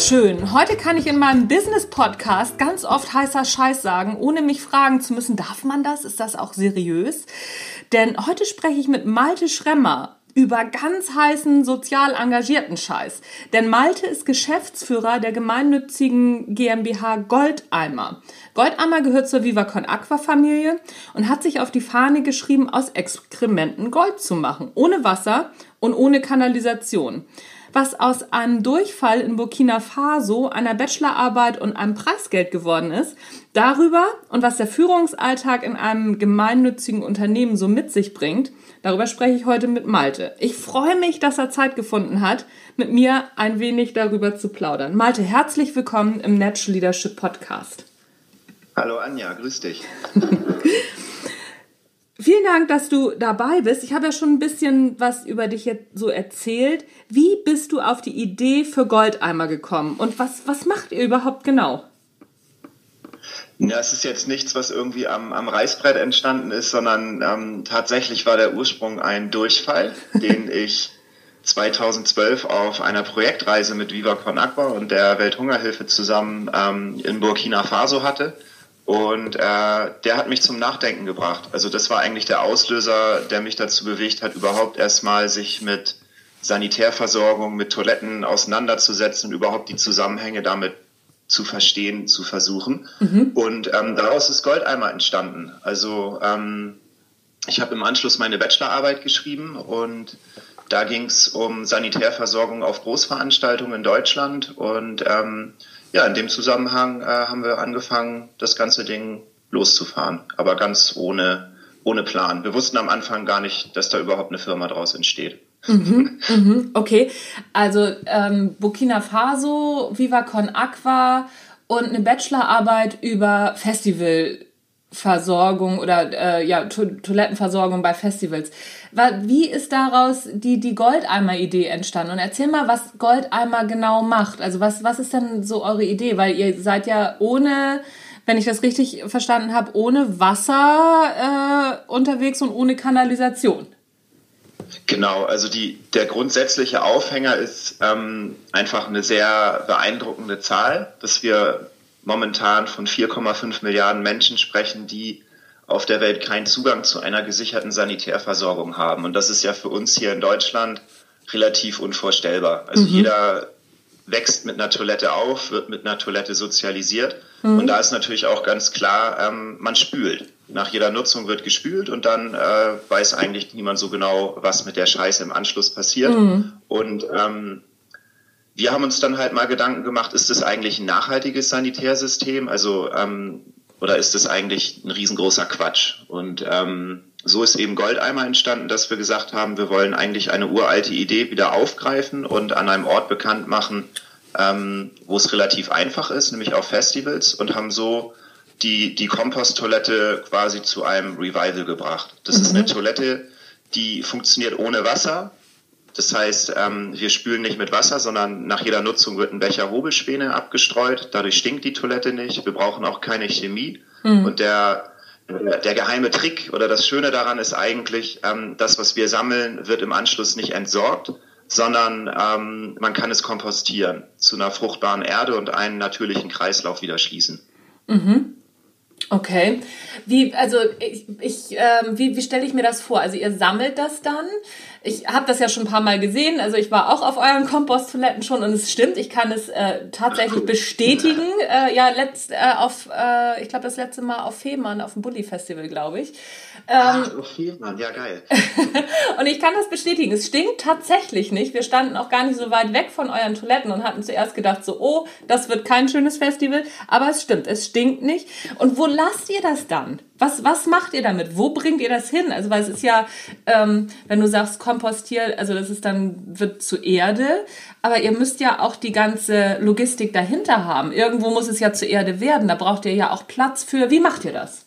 Schön. Heute kann ich in meinem Business-Podcast ganz oft heißer Scheiß sagen, ohne mich fragen zu müssen, darf man das? Ist das auch seriös? Denn heute spreche ich mit Malte Schremmer über ganz heißen sozial engagierten Scheiß. Denn Malte ist Geschäftsführer der gemeinnützigen GmbH Goldeimer. Goldeimer gehört zur Vivacon Aqua Familie und hat sich auf die Fahne geschrieben, aus Exkrementen Gold zu machen. Ohne Wasser und ohne Kanalisation was aus einem Durchfall in Burkina Faso, einer Bachelorarbeit und einem Preisgeld geworden ist. Darüber und was der Führungsalltag in einem gemeinnützigen Unternehmen so mit sich bringt, darüber spreche ich heute mit Malte. Ich freue mich, dass er Zeit gefunden hat, mit mir ein wenig darüber zu plaudern. Malte, herzlich willkommen im Natural Leadership Podcast. Hallo Anja, grüß dich. Vielen Dank, dass du dabei bist. Ich habe ja schon ein bisschen was über dich jetzt so erzählt. Wie bist du auf die Idee für Goldeimer gekommen und was, was macht ihr überhaupt genau? Ja, es ist jetzt nichts, was irgendwie am, am Reißbrett entstanden ist, sondern ähm, tatsächlich war der Ursprung ein Durchfall, den ich 2012 auf einer Projektreise mit Viva Con Aqua und der Welthungerhilfe zusammen ähm, in Burkina Faso hatte. Und äh, der hat mich zum Nachdenken gebracht. Also das war eigentlich der Auslöser, der mich dazu bewegt hat, überhaupt erstmal sich mit Sanitärversorgung, mit Toiletten auseinanderzusetzen und überhaupt die Zusammenhänge damit zu verstehen, zu versuchen. Mhm. Und ähm, daraus ist Goldeimer entstanden. Also ähm, ich habe im Anschluss meine Bachelorarbeit geschrieben und da ging es um Sanitärversorgung auf Großveranstaltungen in Deutschland und ähm, ja, in dem Zusammenhang äh, haben wir angefangen, das ganze Ding loszufahren, aber ganz ohne, ohne Plan. Wir wussten am Anfang gar nicht, dass da überhaupt eine Firma draus entsteht. Mhm, mhm, okay, also ähm, Burkina Faso, Viva Con Aqua und eine Bachelorarbeit über Festival Versorgung oder äh, ja, to Toilettenversorgung bei Festivals. Wie ist daraus die, die Goldeimer-Idee entstanden? Und erzähl mal, was Goldeimer genau macht. Also was, was ist denn so eure Idee? Weil ihr seid ja ohne, wenn ich das richtig verstanden habe, ohne Wasser äh, unterwegs und ohne Kanalisation. Genau, also die, der grundsätzliche Aufhänger ist ähm, einfach eine sehr beeindruckende Zahl, dass wir momentan von 4,5 Milliarden Menschen sprechen, die auf der Welt keinen Zugang zu einer gesicherten Sanitärversorgung haben. Und das ist ja für uns hier in Deutschland relativ unvorstellbar. Also mhm. jeder wächst mit einer Toilette auf, wird mit einer Toilette sozialisiert. Mhm. Und da ist natürlich auch ganz klar, ähm, man spült. Nach jeder Nutzung wird gespült und dann äh, weiß eigentlich niemand so genau, was mit der Scheiße im Anschluss passiert. Mhm. Und ähm, wir haben uns dann halt mal Gedanken gemacht, ist das eigentlich ein nachhaltiges Sanitärsystem? Also ähm, oder ist das eigentlich ein riesengroßer Quatsch? Und ähm, so ist eben Goldeimer entstanden, dass wir gesagt haben, wir wollen eigentlich eine uralte Idee wieder aufgreifen und an einem Ort bekannt machen, ähm, wo es relativ einfach ist, nämlich auf Festivals und haben so die, die Komposttoilette quasi zu einem Revival gebracht. Das mhm. ist eine mhm. Toilette, die funktioniert ohne Wasser, das heißt, ähm, wir spülen nicht mit Wasser, sondern nach jeder Nutzung wird ein Becher Hobelspäne abgestreut. Dadurch stinkt die Toilette nicht. Wir brauchen auch keine Chemie. Mhm. Und der, der geheime Trick oder das Schöne daran ist eigentlich, ähm, das, was wir sammeln, wird im Anschluss nicht entsorgt, sondern ähm, man kann es kompostieren zu einer fruchtbaren Erde und einen natürlichen Kreislauf wieder schließen. Mhm. Okay. Wie, also ich, ich ähm, wie, wie stelle ich mir das vor? Also ihr sammelt das dann? Ich habe das ja schon ein paar Mal gesehen. Also ich war auch auf euren Komposttoiletten schon und es stimmt, ich kann es äh, tatsächlich bestätigen. Äh, ja, letzt äh, auf, äh, ich glaube das letzte Mal auf Fehmarn, auf dem Bulli Festival, glaube ich. Ähm, Ach, auf Fehmarn, ja geil. und ich kann das bestätigen. Es stinkt tatsächlich nicht. Wir standen auch gar nicht so weit weg von euren Toiletten und hatten zuerst gedacht so, oh, das wird kein schönes Festival. Aber es stimmt, es stinkt nicht. Und wo lasst ihr das dann? Was, was macht ihr damit? Wo bringt ihr das hin? Also, weil es ist ja, ähm, wenn du sagst kompostiert, also das ist dann, wird zu Erde, aber ihr müsst ja auch die ganze Logistik dahinter haben. Irgendwo muss es ja zu Erde werden, da braucht ihr ja auch Platz für. Wie macht ihr das?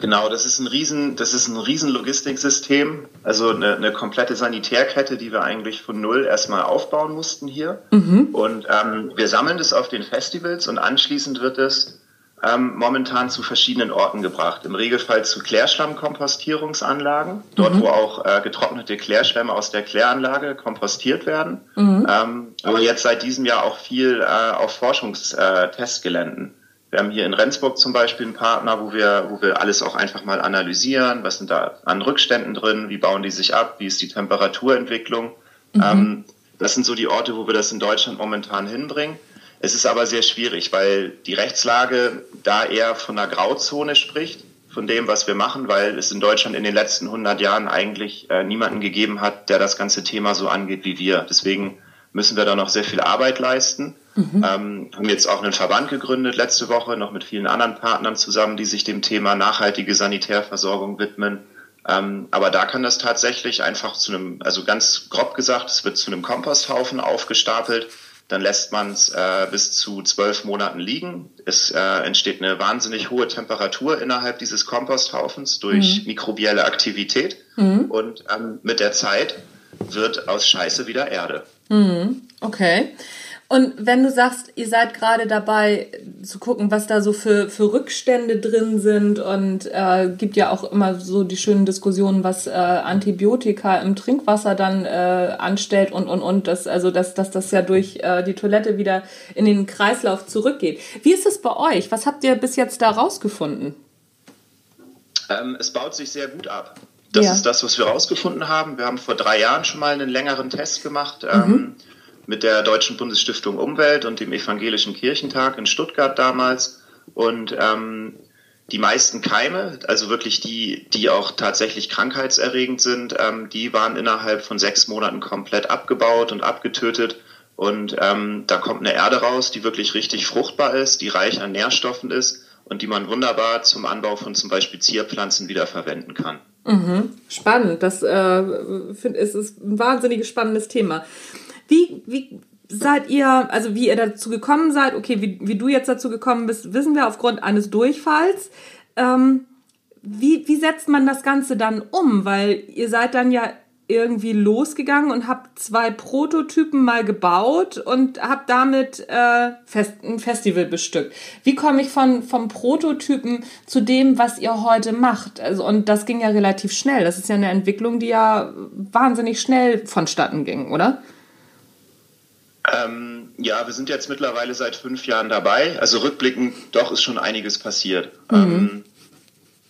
Genau, das ist ein riesen, das ist ein riesen Logistiksystem, also eine, eine komplette Sanitärkette, die wir eigentlich von null erstmal aufbauen mussten hier. Mhm. Und ähm, wir sammeln das auf den Festivals und anschließend wird es ähm, momentan zu verschiedenen Orten gebracht. Im Regelfall zu Klärschlammkompostierungsanlagen, dort mhm. wo auch äh, getrocknete Klärschlämme aus der Kläranlage kompostiert werden. Mhm. Ähm, aber jetzt seit diesem Jahr auch viel äh, auf Forschungstestgeländen. Wir haben hier in Rendsburg zum Beispiel einen Partner, wo wir, wo wir alles auch einfach mal analysieren. Was sind da an Rückständen drin? Wie bauen die sich ab? Wie ist die Temperaturentwicklung? Mhm. Ähm, das sind so die Orte, wo wir das in Deutschland momentan hinbringen. Es ist aber sehr schwierig, weil die Rechtslage da eher von einer Grauzone spricht, von dem, was wir machen, weil es in Deutschland in den letzten 100 Jahren eigentlich äh, niemanden gegeben hat, der das ganze Thema so angeht wie wir. Deswegen müssen wir da noch sehr viel Arbeit leisten. Mhm. Ähm, haben jetzt auch einen Verband gegründet letzte Woche, noch mit vielen anderen Partnern zusammen, die sich dem Thema nachhaltige Sanitärversorgung widmen. Ähm, aber da kann das tatsächlich einfach zu einem, also ganz grob gesagt, es wird zu einem Komposthaufen aufgestapelt dann lässt man es äh, bis zu zwölf Monaten liegen. Es äh, entsteht eine wahnsinnig hohe Temperatur innerhalb dieses Komposthaufens durch mhm. mikrobielle Aktivität. Mhm. Und ähm, mit der Zeit wird aus Scheiße wieder Erde. Mhm. Okay. Und wenn du sagst, ihr seid gerade dabei zu gucken, was da so für, für Rückstände drin sind und äh, gibt ja auch immer so die schönen Diskussionen, was äh, Antibiotika im Trinkwasser dann äh, anstellt und und und das also dass, dass das ja durch äh, die Toilette wieder in den Kreislauf zurückgeht. Wie ist es bei euch? Was habt ihr bis jetzt da rausgefunden? Ähm, es baut sich sehr gut ab. Das ja. ist das, was wir rausgefunden haben. Wir haben vor drei Jahren schon mal einen längeren Test gemacht. Mhm. Mit der Deutschen Bundesstiftung Umwelt und dem Evangelischen Kirchentag in Stuttgart damals. Und ähm, die meisten Keime, also wirklich die, die auch tatsächlich krankheitserregend sind, ähm, die waren innerhalb von sechs Monaten komplett abgebaut und abgetötet. Und ähm, da kommt eine Erde raus, die wirklich richtig fruchtbar ist, die reich an Nährstoffen ist und die man wunderbar zum Anbau von zum Beispiel Zierpflanzen wiederverwenden kann. Mhm. Spannend, das äh, find, ist, ist ein wahnsinnig spannendes Thema. Wie, wie seid ihr, also wie ihr dazu gekommen seid, okay, wie, wie du jetzt dazu gekommen bist, wissen wir aufgrund eines Durchfalls. Ähm, wie, wie setzt man das Ganze dann um? Weil ihr seid dann ja irgendwie losgegangen und habt zwei Prototypen mal gebaut und habt damit äh, Fest, ein Festival bestückt. Wie komme ich von vom Prototypen zu dem, was ihr heute macht? Also und das ging ja relativ schnell. Das ist ja eine Entwicklung, die ja wahnsinnig schnell vonstatten ging, oder? Ähm, ja, wir sind jetzt mittlerweile seit fünf Jahren dabei. Also rückblickend doch ist schon einiges passiert. Mhm. Ähm,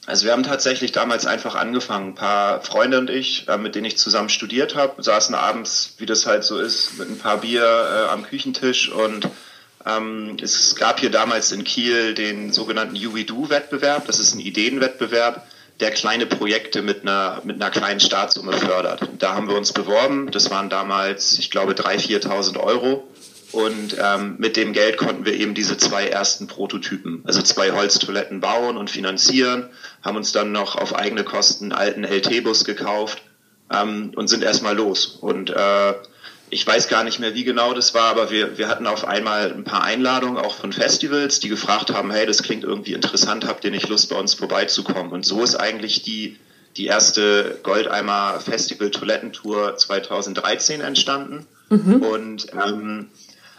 also wir haben tatsächlich damals einfach angefangen. Ein paar Freunde und ich, äh, mit denen ich zusammen studiert habe, saßen abends, wie das halt so ist, mit ein paar Bier äh, am Küchentisch und ähm, es gab hier damals in Kiel den sogenannten UWDO-Wettbewerb. Das ist ein Ideenwettbewerb der kleine Projekte mit einer, mit einer kleinen Startsumme fördert. Da haben wir uns beworben. Das waren damals, ich glaube, 3.000, 4.000 Euro. Und ähm, mit dem Geld konnten wir eben diese zwei ersten Prototypen, also zwei Holztoiletten bauen und finanzieren, haben uns dann noch auf eigene Kosten einen alten LT-Bus gekauft ähm, und sind erstmal los. Und äh, ich weiß gar nicht mehr, wie genau das war, aber wir, wir hatten auf einmal ein paar Einladungen auch von Festivals, die gefragt haben, hey, das klingt irgendwie interessant, habt ihr nicht Lust, bei uns vorbeizukommen? Und so ist eigentlich die, die erste Goldeimer Festival Toilettentour 2013 entstanden. Mhm. Und ähm,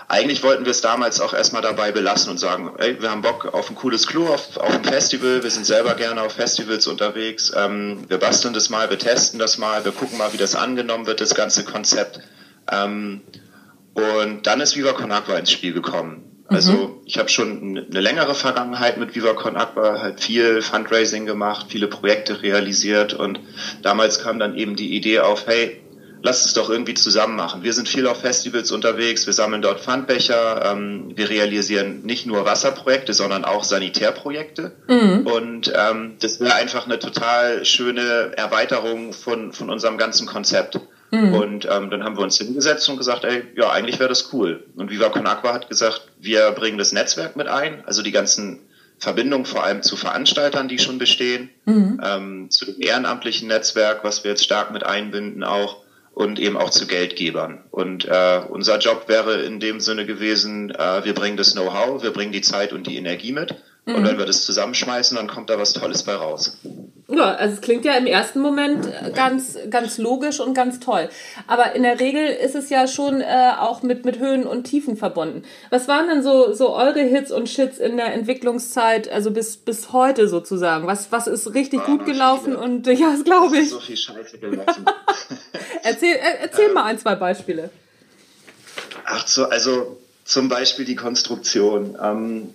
eigentlich wollten wir es damals auch erstmal dabei belassen und sagen, ey, wir haben Bock auf ein cooles Klo, auf, auf ein Festival, wir sind selber gerne auf Festivals unterwegs, ähm, wir basteln das mal, wir testen das mal, wir gucken mal, wie das angenommen wird, das ganze Konzept. Ähm, und dann ist Viva Con Agua ins Spiel gekommen. Also mhm. ich habe schon eine längere Vergangenheit mit Viva Con Agua, halt viel Fundraising gemacht, viele Projekte realisiert und damals kam dann eben die Idee auf, hey, lass es doch irgendwie zusammen machen. Wir sind viel auf Festivals unterwegs, wir sammeln dort Pfandbecher, ähm, wir realisieren nicht nur Wasserprojekte, sondern auch Sanitärprojekte. Mhm. Und ähm, das wäre einfach eine total schöne Erweiterung von, von unserem ganzen Konzept. Mhm. Und ähm, dann haben wir uns hingesetzt und gesagt, ey, ja, eigentlich wäre das cool. Und Viva Con Agua hat gesagt, wir bringen das Netzwerk mit ein, also die ganzen Verbindung vor allem zu Veranstaltern, die schon bestehen, mhm. ähm, zu dem ehrenamtlichen Netzwerk, was wir jetzt stark mit einbinden auch und eben auch zu Geldgebern. Und äh, unser Job wäre in dem Sinne gewesen, äh, wir bringen das Know-how, wir bringen die Zeit und die Energie mit Mhm. Und wenn wir das zusammenschmeißen, dann kommt da was Tolles bei raus. Ja, also es klingt ja im ersten Moment ganz, ganz logisch und ganz toll. Aber in der Regel ist es ja schon äh, auch mit, mit Höhen und Tiefen verbunden. Was waren denn so, so eure Hits und Shits in der Entwicklungszeit, also bis, bis heute sozusagen? Was, was ist richtig gut gelaufen viele. und ja, das glaube ich. So viel Scheiße gelaufen. erzähl erzähl ähm, mal ein, zwei Beispiele. Ach so, also zum Beispiel die Konstruktion. Ähm,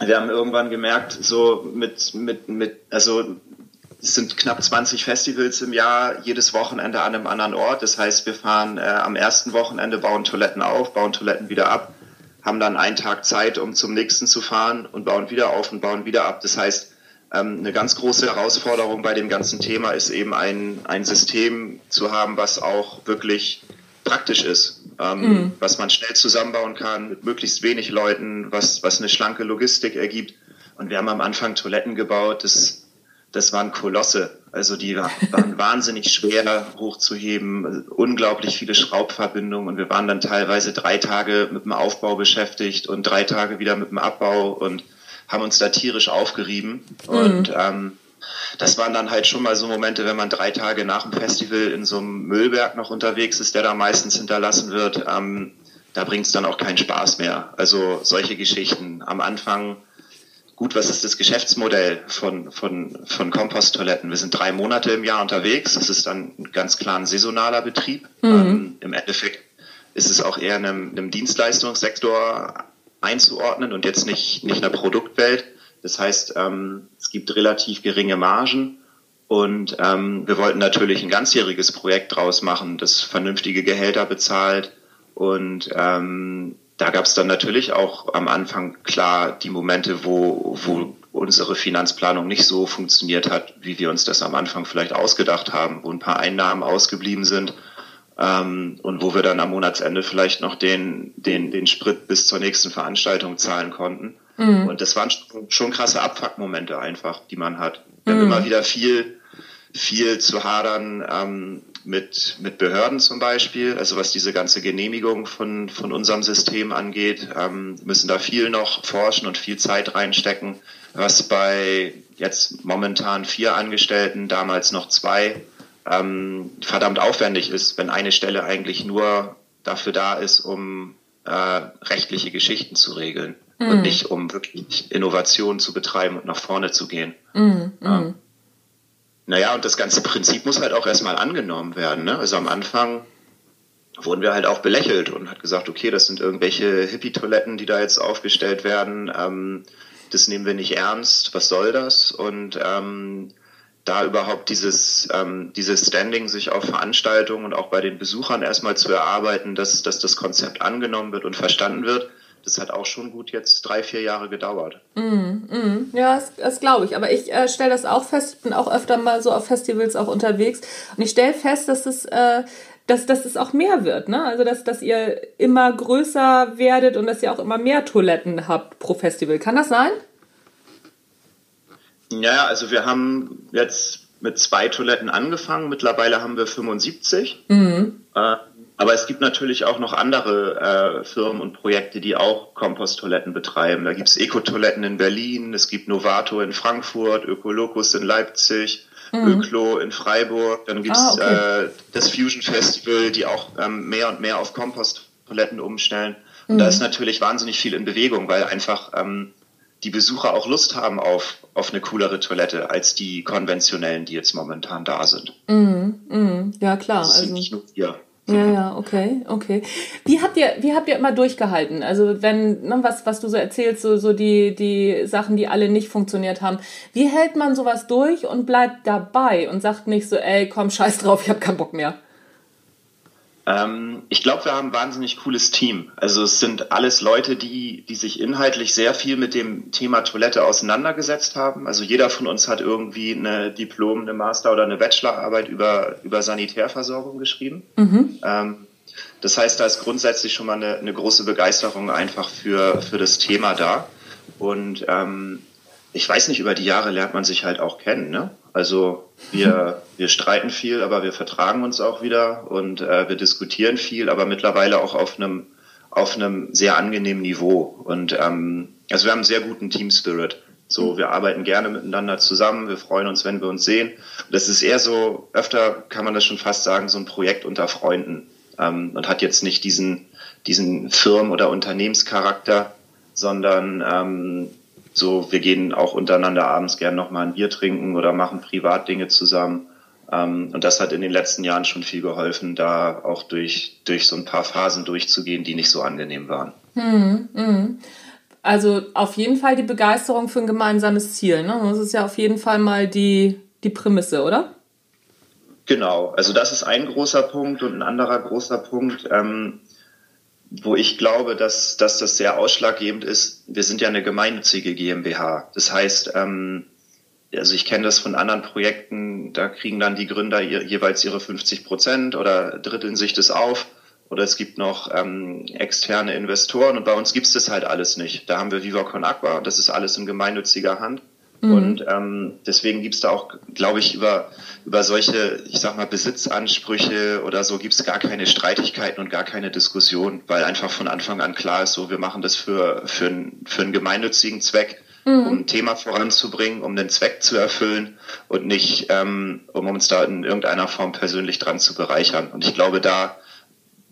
wir haben irgendwann gemerkt, so mit, mit, mit, also es sind knapp 20 Festivals im Jahr, jedes Wochenende an einem anderen Ort. Das heißt, wir fahren äh, am ersten Wochenende, bauen Toiletten auf, bauen Toiletten wieder ab, haben dann einen Tag Zeit, um zum nächsten zu fahren und bauen wieder auf und bauen wieder ab. Das heißt, ähm, eine ganz große Herausforderung bei dem ganzen Thema ist eben ein, ein System zu haben, was auch wirklich praktisch ist, ähm, mhm. was man schnell zusammenbauen kann mit möglichst wenig Leuten, was, was eine schlanke Logistik ergibt. Und wir haben am Anfang Toiletten gebaut, das, das waren Kolosse. Also die waren wahnsinnig schwer hochzuheben, unglaublich viele Schraubverbindungen und wir waren dann teilweise drei Tage mit dem Aufbau beschäftigt und drei Tage wieder mit dem Abbau und haben uns da tierisch aufgerieben. Mhm. Und ähm, das waren dann halt schon mal so Momente, wenn man drei Tage nach dem Festival in so einem Müllberg noch unterwegs ist, der da meistens hinterlassen wird, ähm, da bringt es dann auch keinen Spaß mehr. Also solche Geschichten. Am Anfang, gut, was ist das Geschäftsmodell von, von, von Komposttoiletten? Wir sind drei Monate im Jahr unterwegs. Das ist dann ganz klar ein saisonaler Betrieb. Mhm. Ähm, Im Endeffekt ist es auch eher einem, einem Dienstleistungssektor einzuordnen und jetzt nicht, nicht einer Produktwelt. Das heißt, ähm, es gibt relativ geringe Margen und ähm, wir wollten natürlich ein ganzjähriges Projekt draus machen, das vernünftige Gehälter bezahlt und ähm, da gab es dann natürlich auch am Anfang klar die Momente, wo, wo unsere Finanzplanung nicht so funktioniert hat, wie wir uns das am Anfang vielleicht ausgedacht haben, wo ein paar Einnahmen ausgeblieben sind ähm, und wo wir dann am Monatsende vielleicht noch den, den, den Sprit bis zur nächsten Veranstaltung zahlen konnten. Mhm. Und das waren schon krasse Abfuckmomente einfach, die man hat. Wir mhm. haben immer wieder viel, viel zu hadern ähm, mit, mit Behörden zum Beispiel, also was diese ganze Genehmigung von, von unserem System angeht, ähm, müssen da viel noch forschen und viel Zeit reinstecken, was bei jetzt momentan vier Angestellten, damals noch zwei, ähm, verdammt aufwendig ist, wenn eine Stelle eigentlich nur dafür da ist, um äh, rechtliche Geschichten zu regeln mhm. und nicht um wirklich Innovation zu betreiben und nach vorne zu gehen. Mhm. Ja. Mhm. Naja, und das ganze Prinzip muss halt auch erstmal angenommen werden. Ne? Also am Anfang wurden wir halt auch belächelt und hat gesagt, okay, das sind irgendwelche Hippie-Toiletten, die da jetzt aufgestellt werden. Ähm, das nehmen wir nicht ernst. Was soll das? Und ähm, da überhaupt dieses, ähm, dieses Standing sich auf Veranstaltungen und auch bei den Besuchern erstmal zu erarbeiten, dass, dass das Konzept angenommen wird und verstanden wird, das hat auch schon gut jetzt drei, vier Jahre gedauert. Mm, mm, ja, das, das glaube ich. Aber ich äh, stelle das auch fest, ich bin auch öfter mal so auf Festivals auch unterwegs und ich stelle fest, dass es, äh, dass, dass es auch mehr wird. Ne? Also, dass, dass ihr immer größer werdet und dass ihr auch immer mehr Toiletten habt pro Festival. Kann das sein? Ja, also wir haben jetzt mit zwei Toiletten angefangen. Mittlerweile haben wir 75. Mhm. Äh, aber es gibt natürlich auch noch andere äh, Firmen und Projekte, die auch Komposttoiletten betreiben. Da gibt es Eco-Toiletten in Berlin, es gibt Novato in Frankfurt, Ökolokus in Leipzig, mhm. Öklo in Freiburg. Dann gibt es ah, okay. äh, das Fusion Festival, die auch ähm, mehr und mehr auf Komposttoiletten umstellen. Und mhm. da ist natürlich wahnsinnig viel in Bewegung, weil einfach ähm, die Besucher auch Lust haben auf, auf eine coolere Toilette als die konventionellen, die jetzt momentan da sind. Mhm. Mhm. Ja, klar. Das sind also. nicht nur wir. Ja, ja, okay, okay. Wie habt ihr, wie habt ihr immer durchgehalten? Also wenn, ne, was, was du so erzählst, so, so die, die Sachen, die alle nicht funktioniert haben. Wie hält man sowas durch und bleibt dabei und sagt nicht so, ey, komm, scheiß drauf, ich hab keinen Bock mehr? Ähm, ich glaube, wir haben ein wahnsinnig cooles Team. Also es sind alles Leute, die, die sich inhaltlich sehr viel mit dem Thema Toilette auseinandergesetzt haben. Also jeder von uns hat irgendwie eine Diplom, eine Master- oder eine Bachelorarbeit über, über Sanitärversorgung geschrieben. Mhm. Ähm, das heißt, da ist grundsätzlich schon mal eine, eine große Begeisterung einfach für, für das Thema da. Und ähm, ich weiß nicht, über die Jahre lernt man sich halt auch kennen. Ne? Also wir, wir streiten viel, aber wir vertragen uns auch wieder und äh, wir diskutieren viel, aber mittlerweile auch auf einem auf einem sehr angenehmen Niveau. Und ähm, also wir haben einen sehr guten Team Spirit. So, wir arbeiten gerne miteinander zusammen, wir freuen uns, wenn wir uns sehen. Das ist eher so, öfter kann man das schon fast sagen, so ein Projekt unter Freunden ähm, und hat jetzt nicht diesen, diesen Firmen- oder Unternehmenscharakter, sondern ähm, so, wir gehen auch untereinander abends gerne nochmal ein Bier trinken oder machen Privatdinge zusammen. Ähm, und das hat in den letzten Jahren schon viel geholfen, da auch durch, durch so ein paar Phasen durchzugehen, die nicht so angenehm waren. Hm, hm. Also auf jeden Fall die Begeisterung für ein gemeinsames Ziel. Ne? Das ist ja auf jeden Fall mal die, die Prämisse, oder? Genau, also das ist ein großer Punkt und ein anderer großer Punkt, ähm, wo ich glaube, dass, dass das sehr ausschlaggebend ist. Wir sind ja eine gemeinnützige GmbH. Das heißt, ähm, also ich kenne das von anderen Projekten, da kriegen dann die Gründer jeweils ihre 50 Prozent oder dritteln sich das auf. Oder es gibt noch ähm, externe Investoren und bei uns gibt es das halt alles nicht. Da haben wir Viva Aqua, das ist alles in gemeinnütziger Hand. Mhm. Und ähm, deswegen gibt's da auch, glaube ich, über, über solche, ich sag mal, Besitzansprüche oder so gibt's gar keine Streitigkeiten und gar keine Diskussion, weil einfach von Anfang an klar ist, so wir machen das für, für, für einen gemeinnützigen Zweck, mhm. um ein Thema voranzubringen, um den Zweck zu erfüllen und nicht, ähm, um uns da in irgendeiner Form persönlich dran zu bereichern. Und ich glaube, da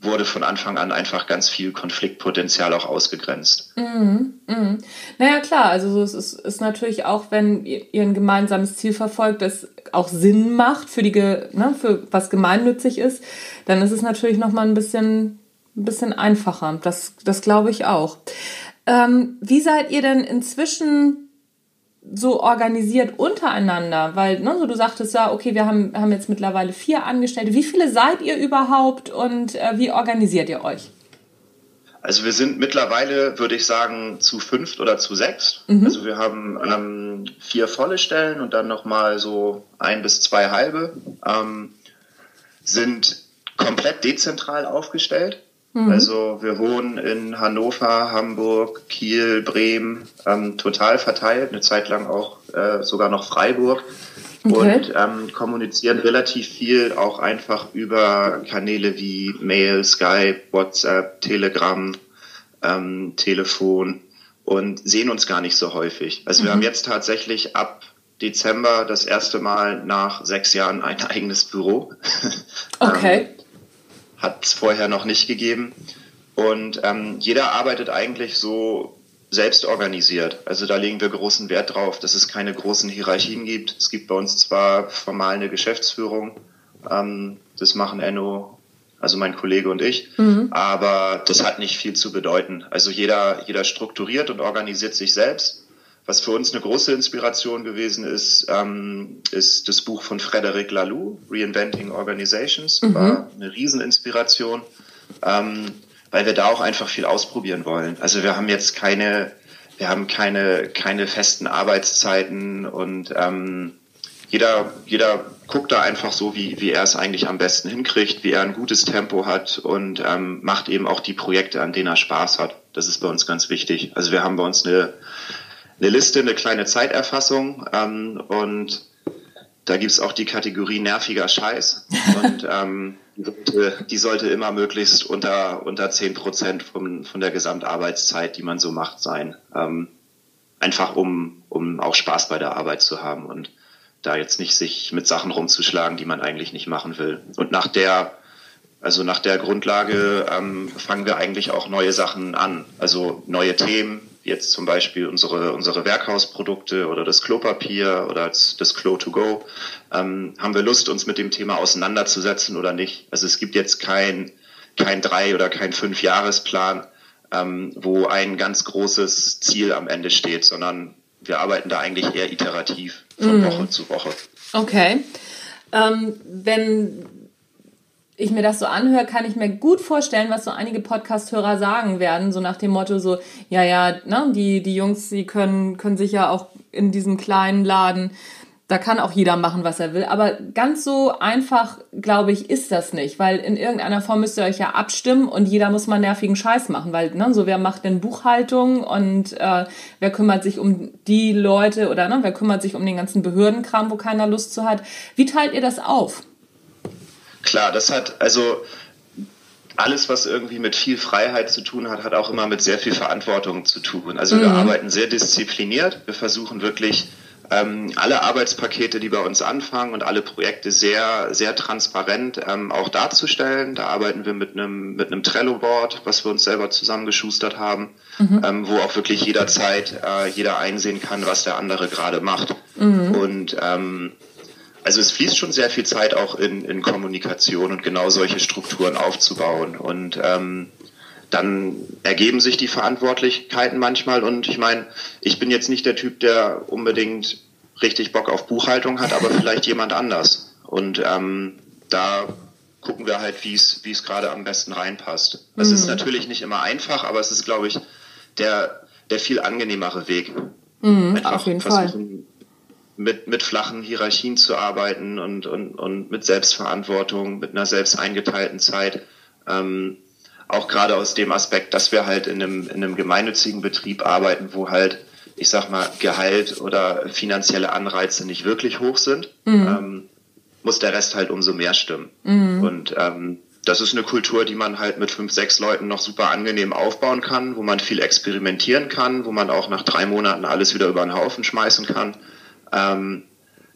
wurde von Anfang an einfach ganz viel Konfliktpotenzial auch ausgegrenzt. Mhm, mh. Naja, klar, also so, es ist, ist natürlich auch, wenn ihr ein gemeinsames Ziel verfolgt, das auch Sinn macht für, die, ne, für was gemeinnützig ist, dann ist es natürlich nochmal ein bisschen, ein bisschen einfacher. Das, das glaube ich auch. Ähm, wie seid ihr denn inzwischen so organisiert untereinander? Weil, ne, so du sagtest ja, okay, wir haben, haben jetzt mittlerweile vier Angestellte. Wie viele seid ihr überhaupt und äh, wie organisiert ihr euch? Also wir sind mittlerweile, würde ich sagen, zu fünft oder zu sechs. Mhm. Also wir haben ähm, vier volle Stellen und dann nochmal so ein bis zwei halbe. Ähm, sind komplett dezentral aufgestellt. Mhm. Also wir wohnen in Hannover, Hamburg, Kiel, Bremen, ähm, total verteilt, eine Zeit lang auch äh, sogar noch Freiburg. Okay. Und ähm, kommunizieren relativ viel auch einfach über Kanäle wie Mail, Skype, WhatsApp, Telegram, ähm, Telefon und sehen uns gar nicht so häufig. Also mhm. wir haben jetzt tatsächlich ab Dezember das erste Mal nach sechs Jahren ein eigenes Büro. Okay. ähm, hat es vorher noch nicht gegeben. Und ähm, jeder arbeitet eigentlich so selbst organisiert. Also da legen wir großen Wert drauf, dass es keine großen Hierarchien gibt. Es gibt bei uns zwar formal eine Geschäftsführung, ähm, das machen Enno, also mein Kollege und ich, mhm. aber das hat nicht viel zu bedeuten. Also jeder, jeder strukturiert und organisiert sich selbst. Was für uns eine große Inspiration gewesen ist, ähm, ist das Buch von Frederic Laloux, Reinventing Organizations. Mhm. War eine Rieseninspiration, ähm, weil wir da auch einfach viel ausprobieren wollen. Also wir haben jetzt keine, wir haben keine, keine festen Arbeitszeiten und ähm, jeder, jeder guckt da einfach so, wie, wie er es eigentlich am besten hinkriegt, wie er ein gutes Tempo hat und ähm, macht eben auch die Projekte, an denen er Spaß hat. Das ist bei uns ganz wichtig. Also wir haben bei uns eine eine Liste, eine kleine Zeiterfassung ähm, und da gibt's auch die Kategorie nerviger Scheiß und ähm, die, sollte, die sollte immer möglichst unter, unter zehn Prozent von, von der Gesamtarbeitszeit, die man so macht, sein. Ähm, einfach um, um auch Spaß bei der Arbeit zu haben und da jetzt nicht sich mit Sachen rumzuschlagen, die man eigentlich nicht machen will. Und nach der also nach der Grundlage ähm, fangen wir eigentlich auch neue Sachen an. Also neue Themen, jetzt zum Beispiel unsere, unsere Werkhausprodukte oder das Klopapier oder das Klo to go, ähm, haben wir Lust, uns mit dem Thema auseinanderzusetzen oder nicht? Also es gibt jetzt kein, kein drei oder kein fünf Jahresplan, ähm, wo ein ganz großes Ziel am Ende steht, sondern wir arbeiten da eigentlich eher iterativ von mm. Woche zu Woche. Okay. Ähm, wenn ich mir das so anhöre, kann ich mir gut vorstellen, was so einige Podcast-Hörer sagen werden, so nach dem Motto so, ja, ja, ne, die, die Jungs, die können, können sich ja auch in diesem kleinen Laden Da kann auch jeder machen, was er will. Aber ganz so einfach, glaube ich, ist das nicht. Weil in irgendeiner Form müsst ihr euch ja abstimmen und jeder muss mal nervigen Scheiß machen. Weil, ne, so wer macht denn Buchhaltung und äh, wer kümmert sich um die Leute oder ne, wer kümmert sich um den ganzen Behördenkram, wo keiner Lust zu hat. Wie teilt ihr das auf? Klar, das hat, also alles, was irgendwie mit viel Freiheit zu tun hat, hat auch immer mit sehr viel Verantwortung zu tun. Also mhm. wir arbeiten sehr diszipliniert. Wir versuchen wirklich ähm, alle Arbeitspakete, die bei uns anfangen und alle Projekte sehr, sehr transparent ähm, auch darzustellen. Da arbeiten wir mit einem, mit einem Trello-Board, was wir uns selber zusammengeschustert haben, mhm. ähm, wo auch wirklich jederzeit äh, jeder einsehen kann, was der andere gerade macht. Mhm. Und ähm, also es fließt schon sehr viel Zeit auch in, in Kommunikation und genau solche Strukturen aufzubauen. Und ähm, dann ergeben sich die Verantwortlichkeiten manchmal. Und ich meine, ich bin jetzt nicht der Typ, der unbedingt richtig Bock auf Buchhaltung hat, aber vielleicht jemand anders. Und ähm, da gucken wir halt, wie es wie es gerade am besten reinpasst. Es mhm. ist natürlich nicht immer einfach, aber es ist, glaube ich, der der viel angenehmere Weg. Mhm, auf jeden Fall mit, mit flachen Hierarchien zu arbeiten und, und, und mit Selbstverantwortung, mit einer selbst eingeteilten Zeit. Ähm, auch gerade aus dem Aspekt, dass wir halt in einem, in einem gemeinnützigen Betrieb arbeiten, wo halt, ich sag mal, Gehalt oder finanzielle Anreize nicht wirklich hoch sind, mhm. ähm, muss der Rest halt umso mehr stimmen. Mhm. Und ähm, das ist eine Kultur, die man halt mit fünf, sechs Leuten noch super angenehm aufbauen kann, wo man viel experimentieren kann, wo man auch nach drei Monaten alles wieder über den Haufen schmeißen kann. Ähm,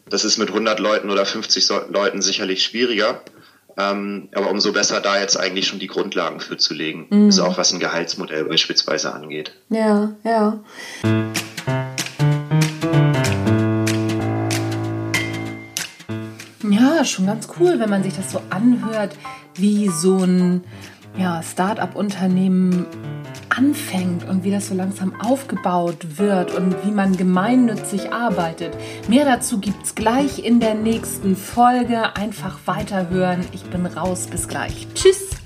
das ist mit 100 Leuten oder 50 Leuten sicherlich schwieriger. Ähm, aber umso besser da jetzt eigentlich schon die Grundlagen für zu legen. Mhm. Ist auch was ein Gehaltsmodell beispielsweise angeht. Ja, ja. Ja, schon ganz cool, wenn man sich das so anhört, wie so ein ja, Start-up-Unternehmen anfängt und wie das so langsam aufgebaut wird und wie man gemeinnützig arbeitet. Mehr dazu gibt es gleich in der nächsten Folge. Einfach weiterhören. Ich bin raus. Bis gleich. Tschüss.